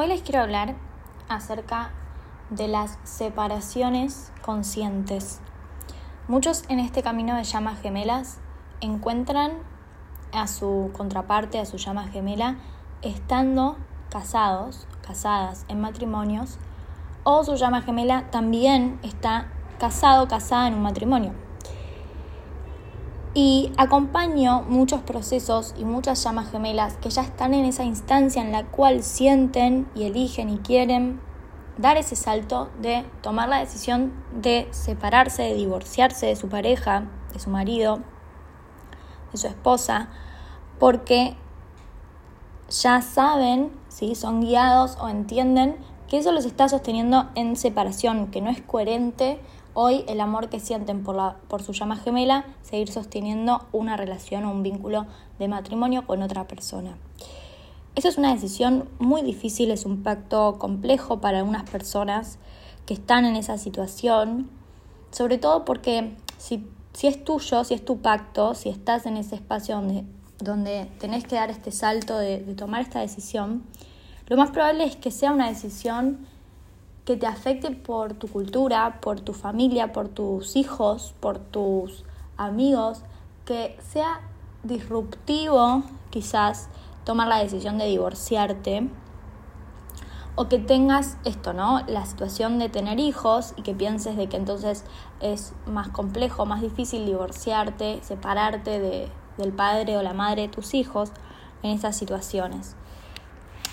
Hoy les quiero hablar acerca de las separaciones conscientes. Muchos en este camino de llamas gemelas encuentran a su contraparte, a su llama gemela, estando casados, casadas en matrimonios, o su llama gemela también está casado, casada en un matrimonio. Y acompaño muchos procesos y muchas llamas gemelas que ya están en esa instancia en la cual sienten y eligen y quieren dar ese salto de tomar la decisión de separarse, de divorciarse de su pareja, de su marido, de su esposa, porque ya saben, ¿sí? son guiados o entienden que eso los está sosteniendo en separación, que no es coherente hoy el amor que sienten por, la, por su llama gemela, seguir sosteniendo una relación o un vínculo de matrimonio con otra persona. Eso es una decisión muy difícil, es un pacto complejo para algunas personas que están en esa situación, sobre todo porque si, si es tuyo, si es tu pacto, si estás en ese espacio donde, donde tenés que dar este salto de, de tomar esta decisión, lo más probable es que sea una decisión que te afecte por tu cultura, por tu familia, por tus hijos, por tus amigos, que sea disruptivo quizás tomar la decisión de divorciarte o que tengas esto, ¿no? La situación de tener hijos y que pienses de que entonces es más complejo, más difícil divorciarte, separarte de, del padre o la madre de tus hijos en esas situaciones.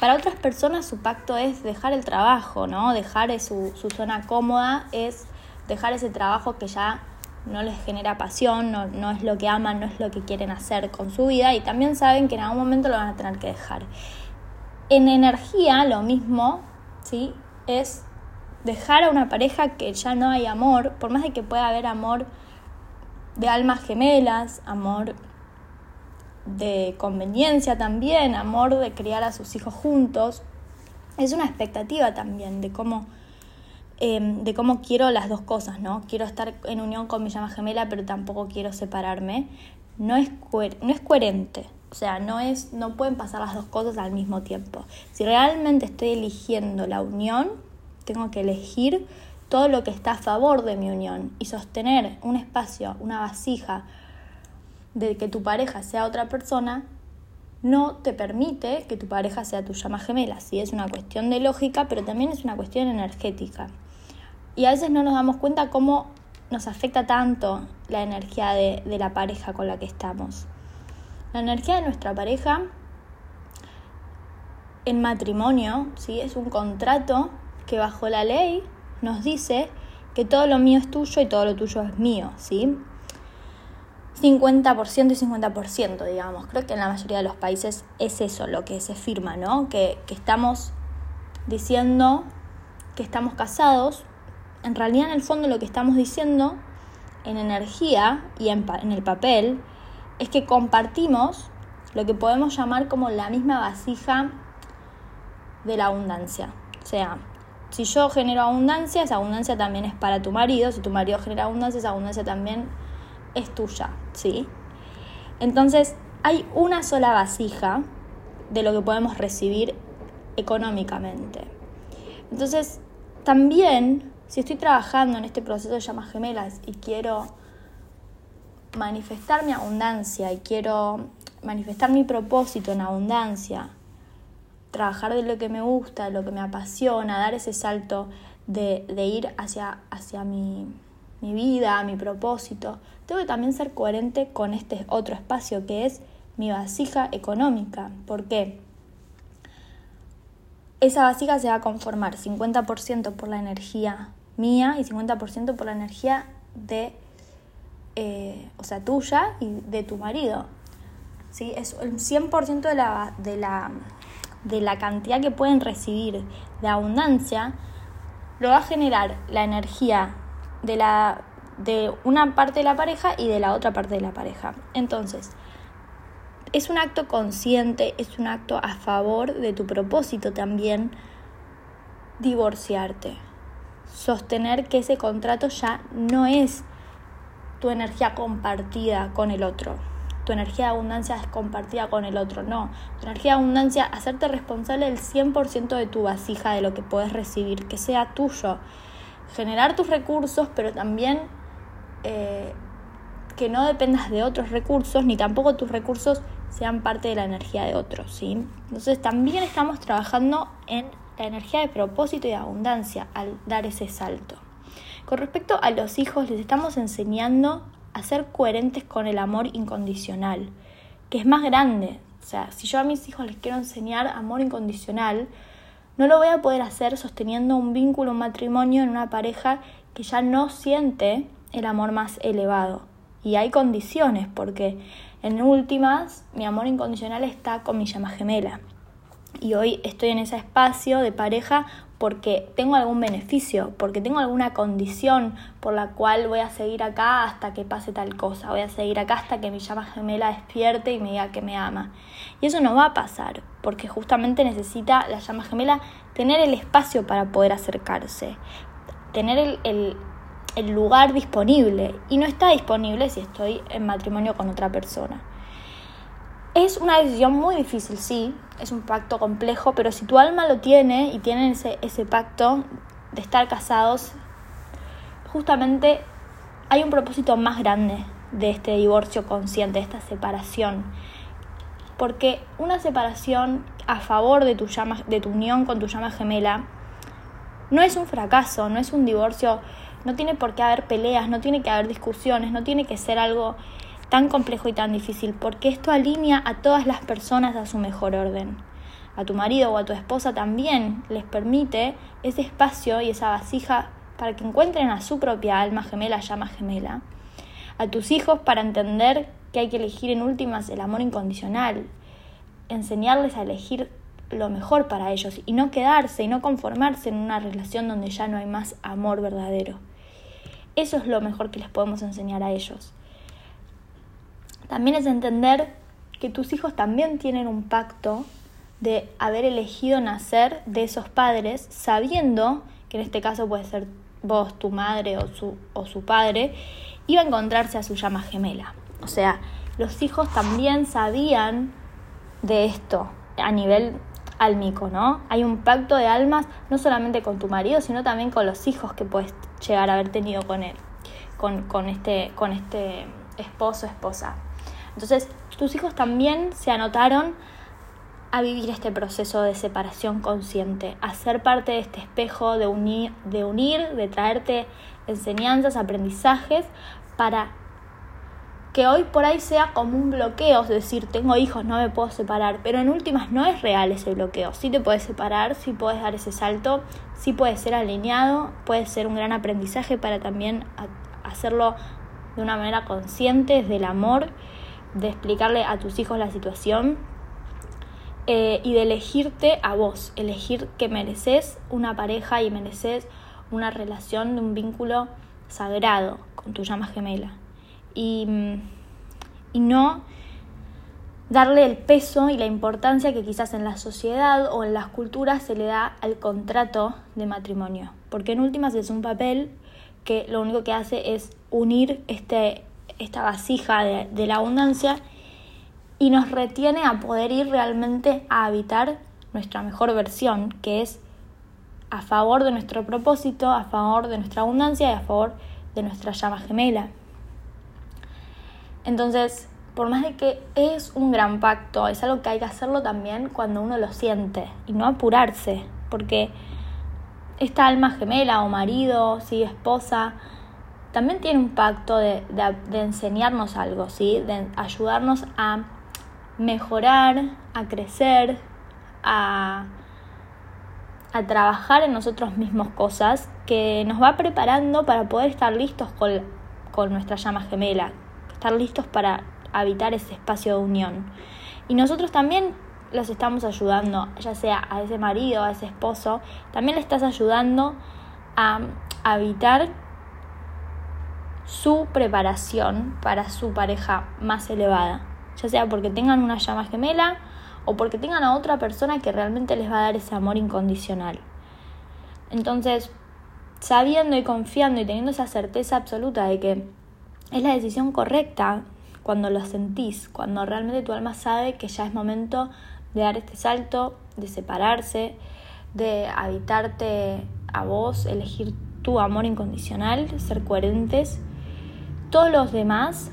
Para otras personas su pacto es dejar el trabajo, ¿no? Dejar su, su zona cómoda, es dejar ese trabajo que ya no les genera pasión, no, no, es lo que aman, no es lo que quieren hacer con su vida y también saben que en algún momento lo van a tener que dejar. En energía lo mismo, ¿sí? Es dejar a una pareja que ya no hay amor, por más de que pueda haber amor de almas gemelas, amor de conveniencia también, amor de criar a sus hijos juntos. Es una expectativa también de cómo, em, de cómo quiero las dos cosas, ¿no? Quiero estar en unión con mi llama gemela, pero tampoco quiero separarme. No es, no es coherente. O sea, no, es, no pueden pasar las dos cosas al mismo tiempo. Si realmente estoy eligiendo la unión, tengo que elegir todo lo que está a favor de mi unión y sostener un espacio, una vasija, de que tu pareja sea otra persona no te permite que tu pareja sea tu llama gemela. Sí, es una cuestión de lógica, pero también es una cuestión energética. Y a veces no nos damos cuenta cómo nos afecta tanto la energía de, de la pareja con la que estamos. La energía de nuestra pareja en matrimonio ¿sí? es un contrato que bajo la ley nos dice que todo lo mío es tuyo y todo lo tuyo es mío. ¿sí? 50% y 50%, digamos. Creo que en la mayoría de los países es eso lo que se firma, ¿no? Que, estamos diciendo que estamos casados. En realidad, en el fondo, lo que estamos diciendo en energía y en, en el papel es que compartimos lo que podemos llamar como la misma vasija de la abundancia. O sea, si yo genero abundancia, esa abundancia también es para tu marido. Si tu marido genera abundancia, esa abundancia también es tuya, ¿sí? Entonces, hay una sola vasija de lo que podemos recibir económicamente. Entonces, también, si estoy trabajando en este proceso de llamas gemelas y quiero manifestar mi abundancia y quiero manifestar mi propósito en abundancia, trabajar de lo que me gusta, de lo que me apasiona, dar ese salto de, de ir hacia, hacia mi mi vida, mi propósito, tengo que también ser coherente con este otro espacio que es mi vasija económica. ¿Por qué? Esa vasija se va a conformar 50% por la energía mía y 50% por la energía de, eh, o sea, tuya y de tu marido. ¿Sí? Es el 100% de la, de, la, de la cantidad que pueden recibir de abundancia lo va a generar la energía de, la, de una parte de la pareja y de la otra parte de la pareja. Entonces, es un acto consciente, es un acto a favor de tu propósito también divorciarte. Sostener que ese contrato ya no es tu energía compartida con el otro. tu energía de abundancia es compartida con el otro, no. Tu energía de abundancia, hacerte responsable del 100% de tu vasija, de lo que puedes recibir, que sea tuyo. Generar tus recursos, pero también eh, que no dependas de otros recursos, ni tampoco tus recursos sean parte de la energía de otros, ¿sí? Entonces también estamos trabajando en la energía de propósito y de abundancia al dar ese salto. Con respecto a los hijos, les estamos enseñando a ser coherentes con el amor incondicional, que es más grande. O sea, si yo a mis hijos les quiero enseñar amor incondicional, no lo voy a poder hacer sosteniendo un vínculo, un matrimonio en una pareja que ya no siente el amor más elevado. Y hay condiciones, porque en últimas, mi amor incondicional está con mi llama gemela. Y hoy estoy en ese espacio de pareja porque tengo algún beneficio, porque tengo alguna condición por la cual voy a seguir acá hasta que pase tal cosa, voy a seguir acá hasta que mi llama gemela despierte y me diga que me ama. Y eso no va a pasar, porque justamente necesita la llama gemela tener el espacio para poder acercarse, tener el, el lugar disponible y no está disponible si estoy en matrimonio con otra persona. Es una decisión muy difícil, sí, es un pacto complejo, pero si tu alma lo tiene y tienen ese, ese pacto de estar casados, justamente hay un propósito más grande de este divorcio consciente, de esta separación. Porque una separación a favor de de tu unión con tu llama gemela no es un fracaso, no es un divorcio no tiene por qué haber peleas, no tiene que haber discusiones, no tiene que ser algo tan complejo y tan difícil, porque esto alinea a todas las personas a su mejor orden. A tu marido o a tu esposa también les permite ese espacio y esa vasija para que encuentren a su propia alma gemela, llama gemela. A tus hijos para entender que hay que elegir en últimas el amor incondicional. Enseñarles a elegir lo mejor para ellos y no quedarse y no conformarse en una relación donde ya no hay más amor verdadero. Eso es lo mejor que les podemos enseñar a ellos. También es entender que tus hijos también tienen un pacto de haber elegido nacer de esos padres, sabiendo que en este caso puede ser vos, tu madre o su, o su padre, iba a encontrarse a su llama gemela. O sea, los hijos también sabían de esto a nivel álmico, ¿no? Hay un pacto de almas no solamente con tu marido, sino también con los hijos que puedes llegar a haber tenido con él, con, con este, con este esposo, esposa. Entonces, tus hijos también se anotaron a vivir este proceso de separación consciente, a ser parte de este espejo de unir, de unir, de traerte enseñanzas, aprendizajes para que hoy por ahí sea como un bloqueo, es decir, tengo hijos, no me puedo separar, pero en últimas no es real ese bloqueo, sí te puedes separar, sí puedes dar ese salto, sí puedes ser alineado, puede ser un gran aprendizaje para también hacerlo de una manera consciente, desde el amor, de explicarle a tus hijos la situación eh, y de elegirte a vos, elegir que mereces una pareja y mereces una relación de un vínculo sagrado con tu llama gemela y, y no darle el peso y la importancia que quizás en la sociedad o en las culturas se le da al contrato de matrimonio. Porque en últimas es un papel que lo único que hace es unir este, esta vasija de, la abundancia y nos retiene a poder ir realmente a habitar nuestra mejor versión, que es a favor de nuestro propósito, a favor de nuestra abundancia y a favor de nuestra llama gemela. Entonces, por más de que es un gran pacto, es algo que hay que hacerlo también cuando uno lo siente y no apurarse, porque esta alma gemela o marido, sí, esposa, también tiene un pacto de, enseñarnos algo, ¿sí? de ayudarnos a mejorar, a crecer, a, a trabajar en nosotros mismos cosas que nos va preparando para poder estar listos con, con nuestra llama gemela, estar listos para habitar ese espacio de unión. Y nosotros también los estamos ayudando, ya sea a ese marido, a ese esposo, también le estás ayudando a habitar su preparación para su pareja más elevada, ya sea porque tengan una llama gemela o porque tengan a otra persona que realmente les va a dar ese amor incondicional. Entonces, sabiendo y confiando y teniendo esa certeza absoluta de que es la decisión correcta cuando lo sentís, cuando realmente tu alma sabe que ya es momento de dar este salto, de separarse, de habitarte a vos, elegir tu amor incondicional, ser coherentes. Todos los demás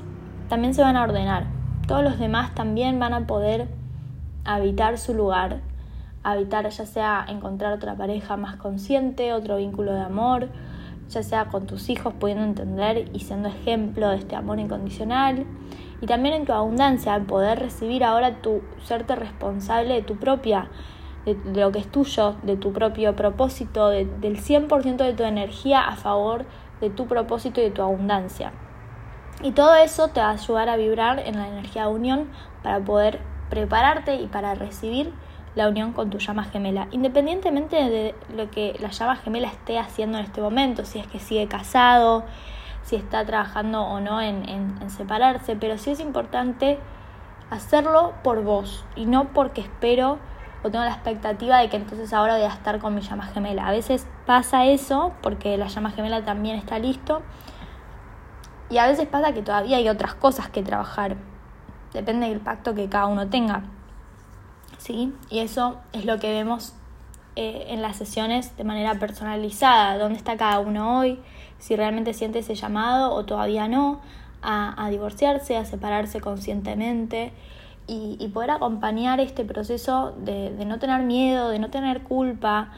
también se van a ordenar. Todos los demás también van a poder habitar su lugar, habitar ya sea encontrar otra pareja más consciente, otro vínculo de amor, ya sea con tus hijos pudiendo entender y siendo ejemplo de este amor incondicional. Y también en tu abundancia, poder recibir ahora tu serte responsable de tu propia, de, lo que es tuyo, de tu propio propósito, del 100% de tu energía a favor de tu propósito y de tu abundancia. Y todo eso te va a ayudar a vibrar en la energía de unión para poder prepararte y para recibir la unión con tu llama gemela, independientemente de lo que la llama gemela esté haciendo en este momento, si es que sigue casado, si está trabajando o no en, separarse, pero sí es importante hacerlo por vos y no porque espero o tengo la expectativa de que entonces ahora voy a estar con mi llama gemela. A veces pasa eso porque la llama gemela también está listo y a veces pasa que todavía hay otras cosas que trabajar. Depende del pacto que cada uno tenga. ¿sí? Y eso es lo que vemos eh, en las sesiones de manera personalizada, dónde está cada uno hoy, si realmente siente ese llamado o todavía no, a, divorciarse, a separarse conscientemente y, poder acompañar este proceso de, de no tener miedo, de no tener culpa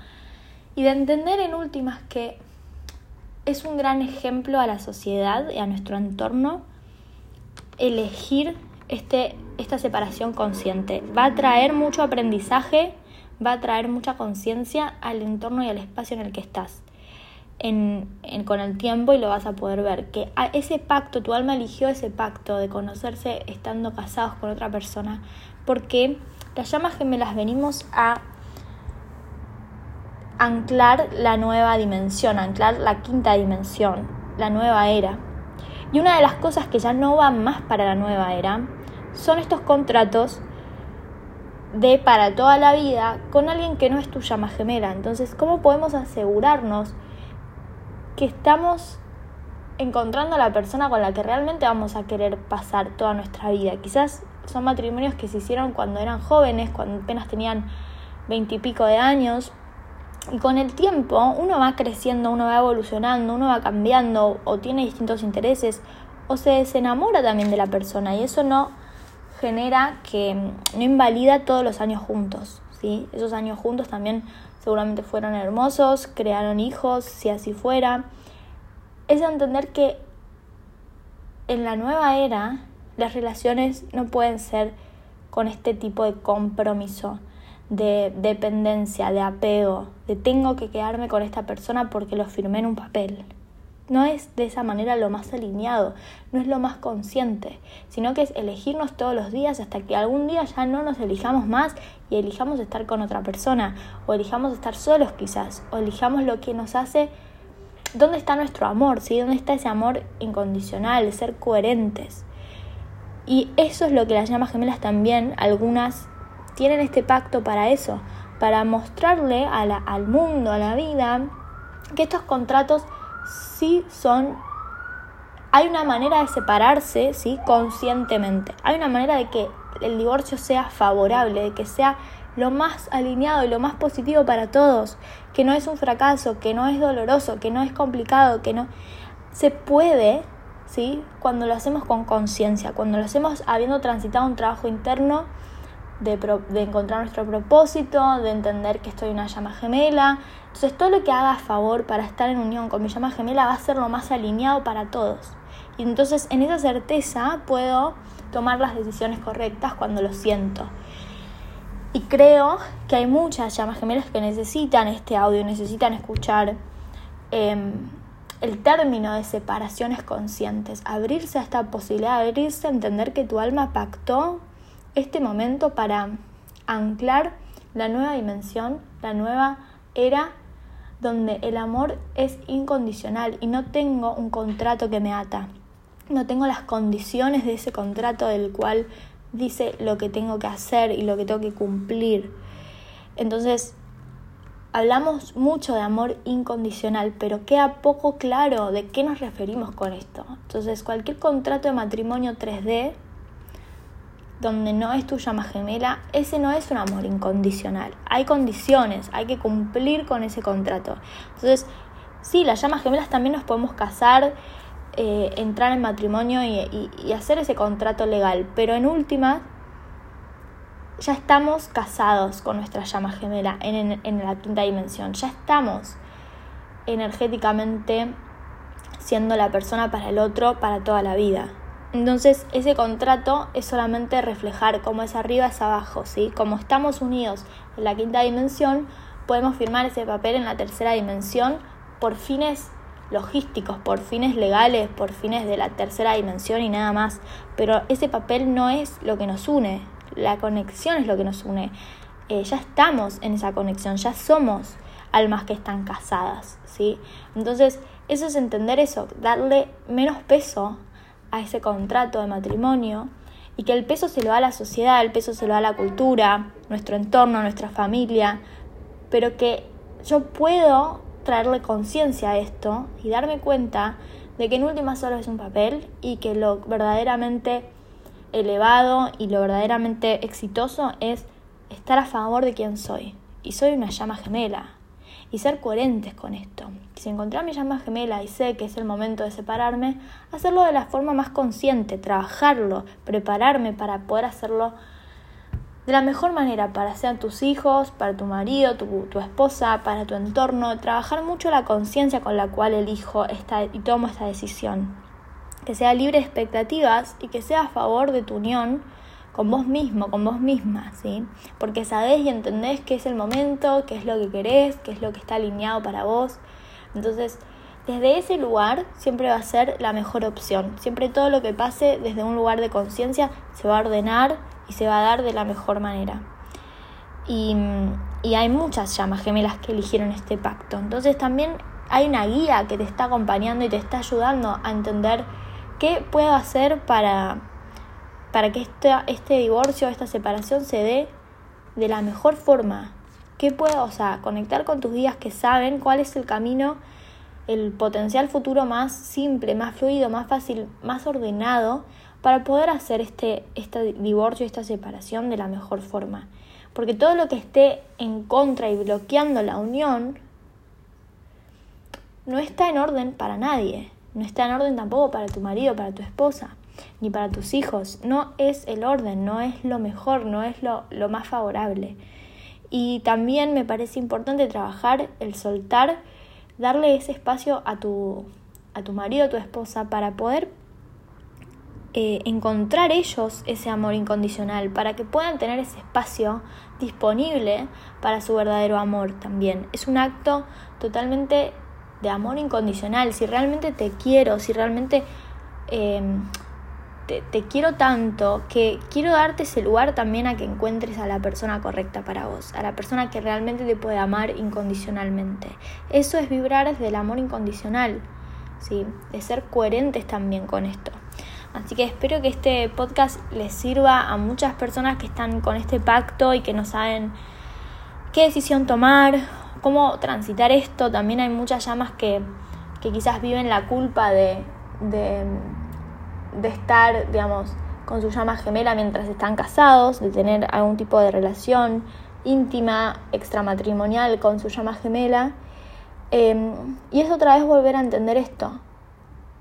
y de entender en últimas que es un gran ejemplo a la sociedad y a nuestro entorno elegir este, esta separación consciente. Va a traer mucho aprendizaje, va a traer mucha conciencia al entorno y al espacio en el que estás. con el tiempo y lo vas a poder ver. Que ese pacto, tu alma eligió ese pacto de conocerse estando casados con otra persona, porque las llamas gemelas venimos a anclar la nueva dimensión, anclar la quinta dimensión, la nueva era. Y una de las cosas que ya no van más para la nueva era son estos contratos de para toda la vida con alguien que no es tu llama gemela. Entonces, ¿cómo podemos asegurarnos que estamos encontrando a la persona con la que realmente vamos a querer pasar toda nuestra vida? Quizás son matrimonios que se hicieron cuando eran jóvenes, cuando apenas tenían veintipico de años. Y con el tiempo uno va creciendo, uno va evolucionando, uno va cambiando o tiene distintos intereses o se desenamora también de la persona y eso no genera que no invalida todos los años juntos, ¿sí? Esos años juntos también seguramente fueron hermosos, crearon hijos, si así fuera. Es entender que en la nueva era las relaciones no pueden ser con este tipo de compromiso, de dependencia, de apego, de tengo que quedarme con esta persona porque lo firmé en un papel no es de esa manera lo más alineado, no es lo más consciente, sino que es elegirnos todos los días hasta que algún día ya no nos elijamos más y elijamos estar con otra persona, o elijamos estar solos quizás, o elijamos lo que nos hace, ¿dónde está nuestro amor? ¿sí? ¿Dónde está ese amor incondicional, ser coherentes? Y eso es lo que las llamas gemelas también, algunas tienen este pacto para eso, para mostrarle al mundo, a la vida, que estos contratos sí son hay una manera de separarse, ¿sí? Conscientemente. Hay una manera de que el divorcio sea favorable, de que sea lo más alineado y lo más positivo para todos, que no es un fracaso, que no es doloroso, que no es complicado, que no se puede, ¿sí? Cuando lo hacemos con conciencia, cuando lo hacemos habiendo transitado un trabajo interno de, encontrar nuestro propósito, de entender que estoy una llama gemela. Entonces todo lo que haga a favor para estar en unión con mi llama gemela va a ser lo más alineado para todos. Y entonces en esa certeza puedo tomar las decisiones correctas cuando lo siento. Y creo que hay muchas llamas gemelas que necesitan este audio, necesitan escuchar em, el término de separaciones conscientes, abrirse a esta posibilidad, abrirse a entender que tu alma pactó este momento para anclar la nueva dimensión, la nueva era donde el amor es incondicional y no tengo un contrato que me ata. No tengo las condiciones de ese contrato del cual dice lo que tengo que hacer y lo que tengo que cumplir. Entonces, hablamos mucho de amor incondicional, pero queda poco claro de qué nos referimos con esto. Entonces, cualquier contrato de matrimonio 3D donde no es tu llama gemela, ese no es un amor incondicional. Hay condiciones, hay que cumplir con ese contrato. Entonces, sí, las llamas gemelas también nos podemos casar, eh, entrar en matrimonio y, hacer ese contrato legal, pero en última, ya estamos casados con nuestra llama gemela en, en la quinta dimensión, ya estamos energéticamente siendo la persona para el otro para toda la vida. Entonces ese contrato es solamente reflejar cómo es arriba es abajo, ¿sí? Como estamos unidos en la quinta dimensión, podemos firmar ese papel en la tercera dimensión por fines logísticos, por fines legales, por fines de la tercera dimensión y nada más. Pero ese papel no es lo que nos une, la conexión es lo que nos une. Eh, ya estamos en esa conexión, ya somos almas que están casadas, ¿sí? Entonces, eso es entender eso, darle menos peso a ese contrato de matrimonio y que el peso se lo da a la sociedad, el peso se lo da a la cultura, nuestro entorno, nuestra familia, pero que yo puedo traerle conciencia a esto y darme cuenta de que en última solo es un papel y que lo verdaderamente elevado y lo verdaderamente exitoso es estar a favor de quien soy. Y soy una llama gemela, y ser coherentes con esto. Si encontrar mi llama gemela y sé que es el momento de separarme, hacerlo de la forma más consciente, trabajarlo, prepararme para poder hacerlo de la mejor manera para sean tus hijos, para tu marido, tu, tu esposa, para tu entorno, trabajar mucho la conciencia con la cual elijo esta, y tomo esta decisión. Que sea libre de expectativas y que sea a favor de tu unión con vos mismo, con vos misma, ¿sí? Porque sabés y entendés qué es el momento, qué es lo que querés, qué es lo que está alineado para vos. Entonces, desde ese lugar siempre va a ser la mejor opción. Siempre todo lo que pase desde un lugar de conciencia se va a ordenar y se va a dar de la mejor manera. Y, y hay muchas llamas gemelas que eligieron este pacto. Entonces también hay una guía que te está acompañando y te está ayudando a entender qué puedo hacer para para que este, este divorcio, esta separación se dé de la mejor forma. ¿Qué puedo, o sea, conectar con tus guías que saben cuál es el camino, el potencial futuro más simple, más fluido, más fácil, más ordenado para poder hacer este, este divorcio, esta separación de la mejor forma? Porque todo lo que esté en contra y bloqueando la unión no está en orden para nadie. No está en orden tampoco para tu marido, para tu esposa ni para tus hijos. No es el orden, no es lo mejor, no es lo, lo más favorable. Y también me parece importante trabajar el soltar, darle ese espacio a tu, a tu marido, a tu esposa, para poder eh, encontrar ellos ese amor incondicional, para que puedan tener ese espacio disponible para su verdadero amor también. Es un acto totalmente de amor incondicional. Si realmente te quiero, si realmente eh, te, quiero tanto que quiero darte ese lugar también a que encuentres a la persona correcta para vos, a la persona que realmente te puede amar incondicionalmente. Eso es vibrar desde el amor incondicional, ¿sí? de ser coherentes también con esto. Así que espero que este podcast les sirva a muchas personas que están con este pacto y que no saben qué decisión tomar, cómo transitar esto. También hay muchas llamas que, que quizás viven la culpa de, de de estar, digamos, con su llama gemela mientras están casados, de tener algún tipo de relación íntima, extramatrimonial con su llama gemela. Em, y es otra vez volver a entender esto.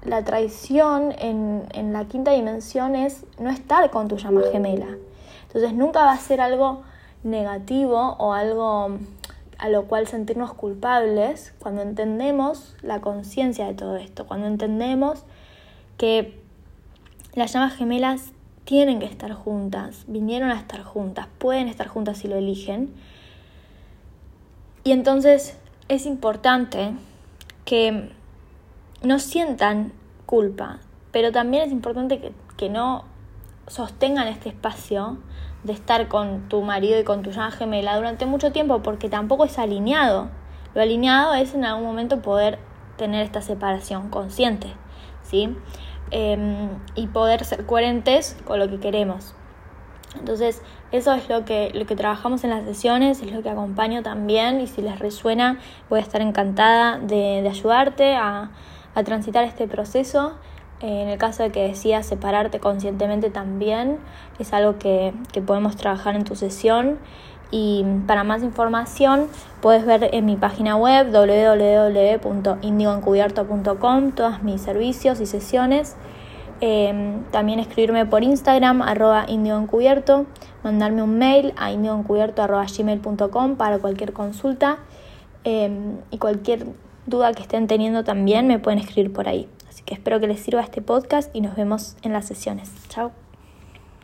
La traición en, en la quinta dimensión es no estar con tu llama gemela. Entonces nunca va a ser algo negativo o algo a lo cual sentirnos culpables cuando entendemos la conciencia de todo esto, cuando entendemos que las llamas gemelas tienen que estar juntas, vinieron a estar juntas, pueden estar juntas si lo eligen. Y entonces es importante que no sientan culpa, pero también es importante que, que no sostengan este espacio de estar con tu marido y con tu llama gemela durante mucho tiempo porque tampoco es alineado. Lo alineado es en algún momento poder tener esta separación consciente, ¿sí? Em, y poder ser coherentes con lo que queremos. Entonces, eso es lo que, lo que trabajamos en las sesiones, es lo que acompaño también y si les resuena, voy a estar encantada de, ayudarte a, transitar este proceso Eh, en el caso de que decidas separarte conscientemente también, es algo que, que podemos trabajar en tu sesión. Y para más información puedes ver en mi página web www.indigoencubierto.com todos mis servicios y sesiones. Eh, también escribirme por Instagram arroba indioencubierto, mandarme un mail a indioencubierto.gmail.com para cualquier consulta eh, y cualquier duda que estén teniendo también me pueden escribir por ahí. Así que espero que les sirva este podcast y nos vemos en las sesiones. Chao.